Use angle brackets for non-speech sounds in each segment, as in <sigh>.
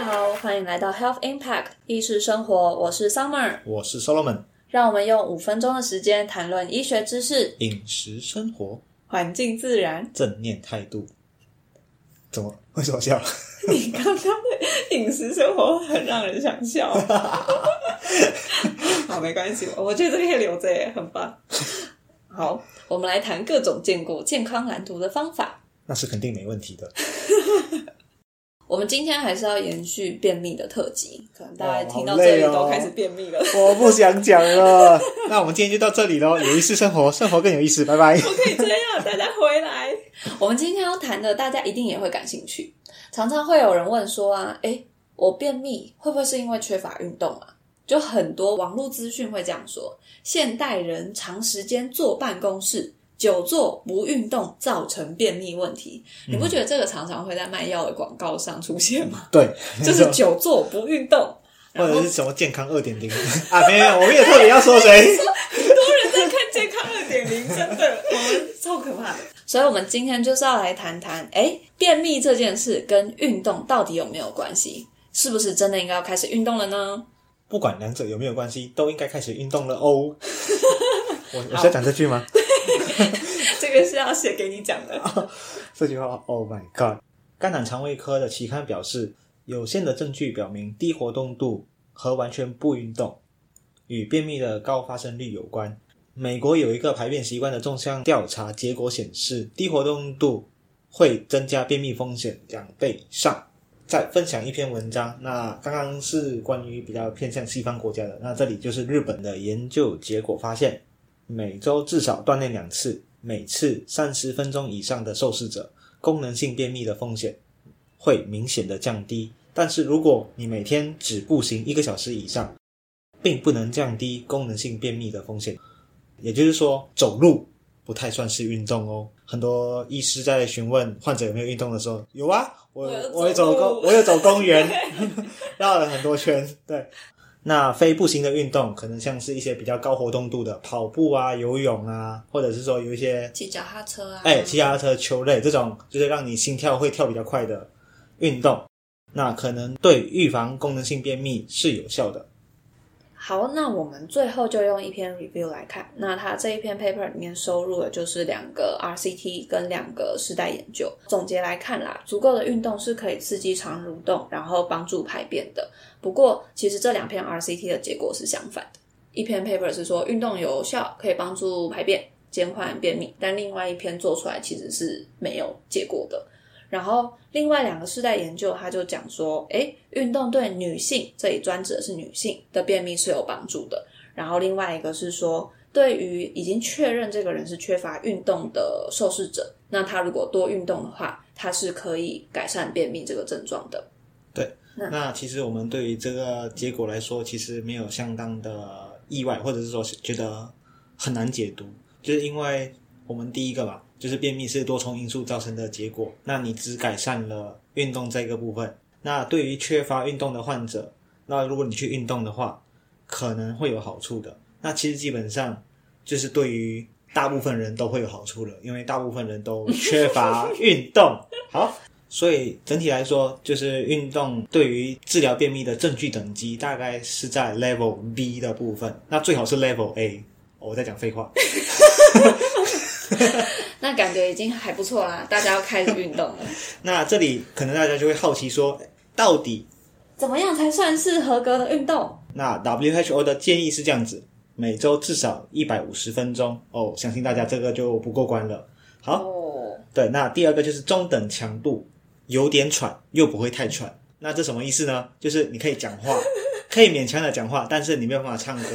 家好，欢迎来到 Health Impact 意识生活，我是 Summer，我是 Solomon，让我们用五分钟的时间谈论医学知识、饮食生活、环境自然。正念态度。怎么？为什么笑？<laughs> 你刚刚的饮食生活很让人想笑。<laughs> 好，没关系，我觉得这个可以留着耶，很棒。好，我们来谈各种见过健康蓝图的方法。那是肯定没问题的。<laughs> 我们今天还是要延续便秘的特辑，可能大家哇听到这里都开始便秘了。我不想讲了。<laughs> 那我们今天就到这里喽。有意思生活，生活更有意思。拜拜。可以这样，大家回来。我们今天要谈的，大家一定也会感兴趣。常常会有人问说啊，诶，我便秘会不会是因为缺乏运动啊？就很多网络资讯会这样说，现代人长时间坐办公室。久坐不运动造成便秘问题，你不觉得这个常常会在卖药的广告上出现吗？<laughs> 对，<laughs> 就是久坐不运动，或者是什么健康二点零啊？没有，我们也特别要说谁。<laughs> 很多人在看健康二点零，真的，我们超可怕的。所以，我们今天就是要来谈谈，哎，便秘这件事跟运动到底有没有关系？是不是真的应该要开始运动了呢？不管两者有没有关系，都应该开始运动了哦。我我是要讲这句吗？<laughs> 这个是要写给你讲的。<laughs> 这句话，Oh my God！肝胆肠胃科的期刊表示，有限的证据表明，低活动度和完全不运动与便秘的高发生率有关。美国有一个排便习惯的纵向调查结果显示，低活动度会增加便秘风险两倍以上。再分享一篇文章，那刚刚是关于比较偏向西方国家的，那这里就是日本的研究结果发现，每周至少锻炼两次，每次三十分钟以上的受试者，功能性便秘的风险会明显的降低。但是如果你每天只步行一个小时以上，并不能降低功能性便秘的风险。也就是说，走路不太算是运动哦。很多医师在询问患者有没有运动的时候，有啊，我我有走公，我有走公园，<laughs> 绕了很多圈。对，那非步行的运动，可能像是一些比较高活动度的跑步啊、游泳啊，或者是说有一些骑脚踏车啊，哎，骑脚踏车、球类这种，就是让你心跳会跳比较快的运动，那可能对预防功能性便秘是有效的。好，那我们最后就用一篇 review 来看。那它这一篇 paper 里面收录的就是两个 RCT 跟两个世代研究。总结来看啦，足够的运动是可以刺激肠蠕动，然后帮助排便的。不过，其实这两篇 RCT 的结果是相反的。一篇 paper 是说运动有效，可以帮助排便，减缓便秘，但另外一篇做出来其实是没有结果的。然后另外两个世代研究，他就讲说，诶，运动对女性，这里专指的是女性的便秘是有帮助的。然后另外一个是说，对于已经确认这个人是缺乏运动的受试者，那他如果多运动的话，他是可以改善便秘这个症状的。对那其实我们对于这个结果来说，其实没有相当的意外，或者是说觉得很难解读，就是因为我们第一个嘛，就是便秘是多重因素造成的结果。那你只改善了运动这个部分，那对于缺乏运动的患者，那如果你去运动的话，可能会有好处的。那其实基本上就是对于大部分人都会有好处的，因为大部分人都 <laughs> 缺乏运动。好。所以整体来说，就是运动对于治疗便秘的证据等级大概是在 Level B 的部分，那最好是 Level A。哦我在讲废话，<laughs> <laughs> 那感觉已经还不错啦，大家要开始运动了。<laughs> 那这里可能大家就会好奇说，到底怎么样才算是合格的运动？那 WHO 的建议是这样子，每周至少一百五十分钟哦，相信大家这个就不过关了。好，哦，对，那第二个就是中等强度，有点喘又不会太喘。那这什么意思呢？就是你可以讲话，可以勉强的讲话，但是你没有办法唱歌。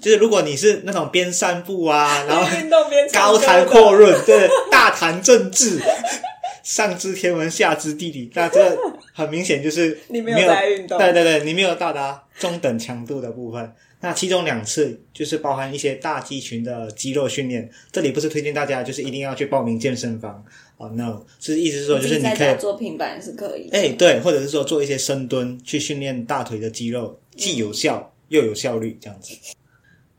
就是如果你是那种边散步啊，<laughs> 然后运动边高谈的阔论，对，大谈政治，<laughs> 上知天文下知地理，那这很明显就是 <laughs> 你没有在运动对对对，你没有到达中等强度的部分。那其中两次就是包含一些大肌群的肌肉训练，这里不是推荐大家就是一定要去报名健身房哦、n o 是意思是说就是你可以做平板是可以的。哎，对，或者是说做一些深蹲去训练大腿的肌肉，既有效又有效率这样子。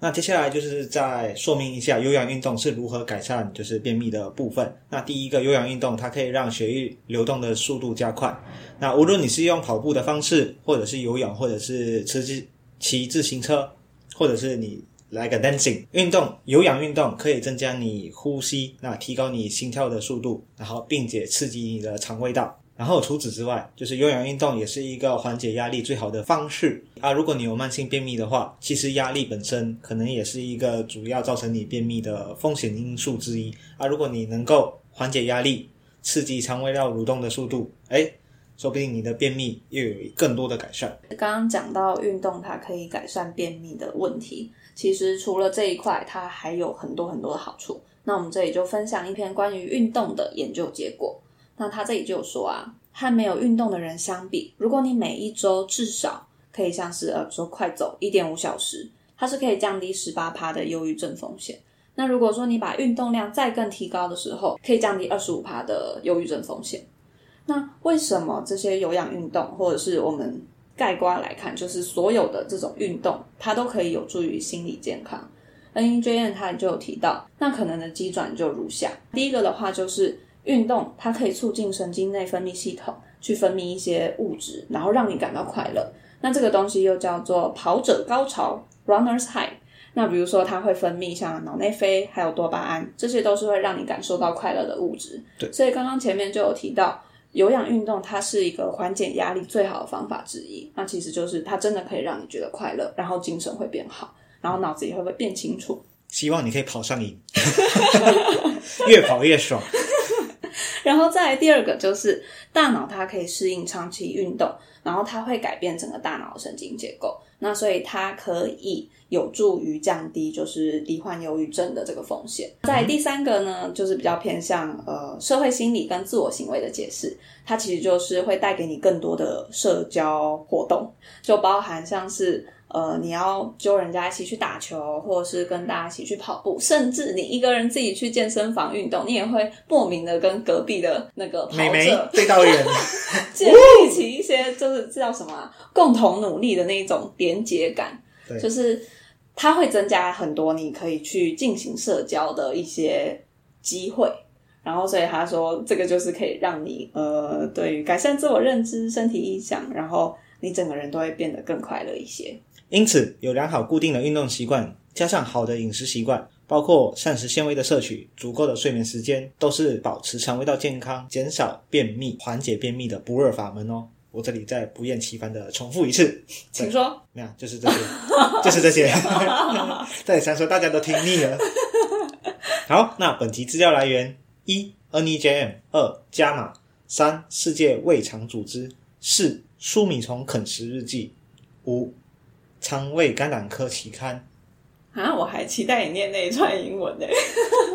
那接下来就是再说明一下有氧运动是如何改善就是便秘的部分。那第一个有氧运动，它可以让血液流动的速度加快。那无论你是用跑步的方式，或者是游泳，或者是骑自骑自行车，或者是你来个 dancing 运动，有氧运动可以增加你呼吸，那提高你心跳的速度，然后并且刺激你的肠胃道。然后除此之外，就是有氧运动也是一个缓解压力最好的方式啊。如果你有慢性便秘的话，其实压力本身可能也是一个主要造成你便秘的风险因素之一啊。如果你能够缓解压力，刺激肠胃道蠕动的速度，哎，说不定你的便秘又有更多的改善。刚刚讲到运动，它可以改善便秘的问题。其实除了这一块，它还有很多很多的好处。那我们这里就分享一篇关于运动的研究结果。那他这里就有说啊，和没有运动的人相比，如果你每一周至少可以像是呃说快走一点五小时，它是可以降低十八趴的忧郁症风险。那如果说你把运动量再更提高的时候，可以降低二十五趴的忧郁症风险。那为什么这些有氧运动，或者是我们概括来看，就是所有的这种运动，它都可以有助于心理健康？N E J N 他就有提到，那可能的机转就如下：第一个的话就是。运动它可以促进神经内分泌系统去分泌一些物质，然后让你感到快乐。那这个东西又叫做跑者高潮 （runner's high）。那比如说，它会分泌像脑内啡还有多巴胺，这些都是会让你感受到快乐的物质。对，所以刚刚前面就有提到，有氧运动它是一个缓解压力最好的方法之一。那其实就是它真的可以让你觉得快乐，然后精神会变好，然后脑子也会会变清楚。希望你可以跑上瘾，<laughs> 越跑越爽。然后再来第二个就是大脑，它可以适应长期运动，然后它会改变整个大脑神经结构，那所以它可以有助于降低就是罹患忧郁症的这个风险。在第三个呢，就是比较偏向呃社会心理跟自我行为的解释，它其实就是会带给你更多的社交活动，就包含像是。呃，你要揪人家一起去打球，或者是跟大家一起去跑步，甚至你一个人自己去健身房运动，你也会莫名的跟隔壁的那个跑者 <laughs> 对到人，<laughs> 建立起一些就是叫什么共同努力的那一种连结感，就是它会增加很多你可以去进行社交的一些机会。然后，所以他说这个就是可以让你呃，对于改善自我认知、身体印象，然后你整个人都会变得更快乐一些。因此，有良好固定的运动习惯，加上好的饮食习惯，包括膳食纤维的摄取、足够的睡眠时间，都是保持肠胃道健康、减少便秘、缓解便秘的不二法门哦。我这里再不厌其烦的重复一次，请说。没有，就是这些，就是这些。<laughs> 再三说，大家都听腻了。好，那本集资料来源：一 NEJM，二加码，三世界胃肠组织，四舒米虫啃食日记，五。肠胃感染科期刊啊，我还期待你念那一串英文呢。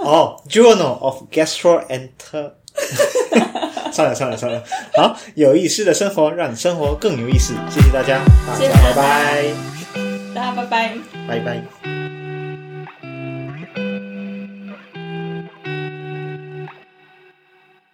哦，Journal of Gastroenter。<laughs> 算了算了算了，好，有意思的生活让生活更有意思。谢谢大家，大家拜拜，大家拜拜，拜拜。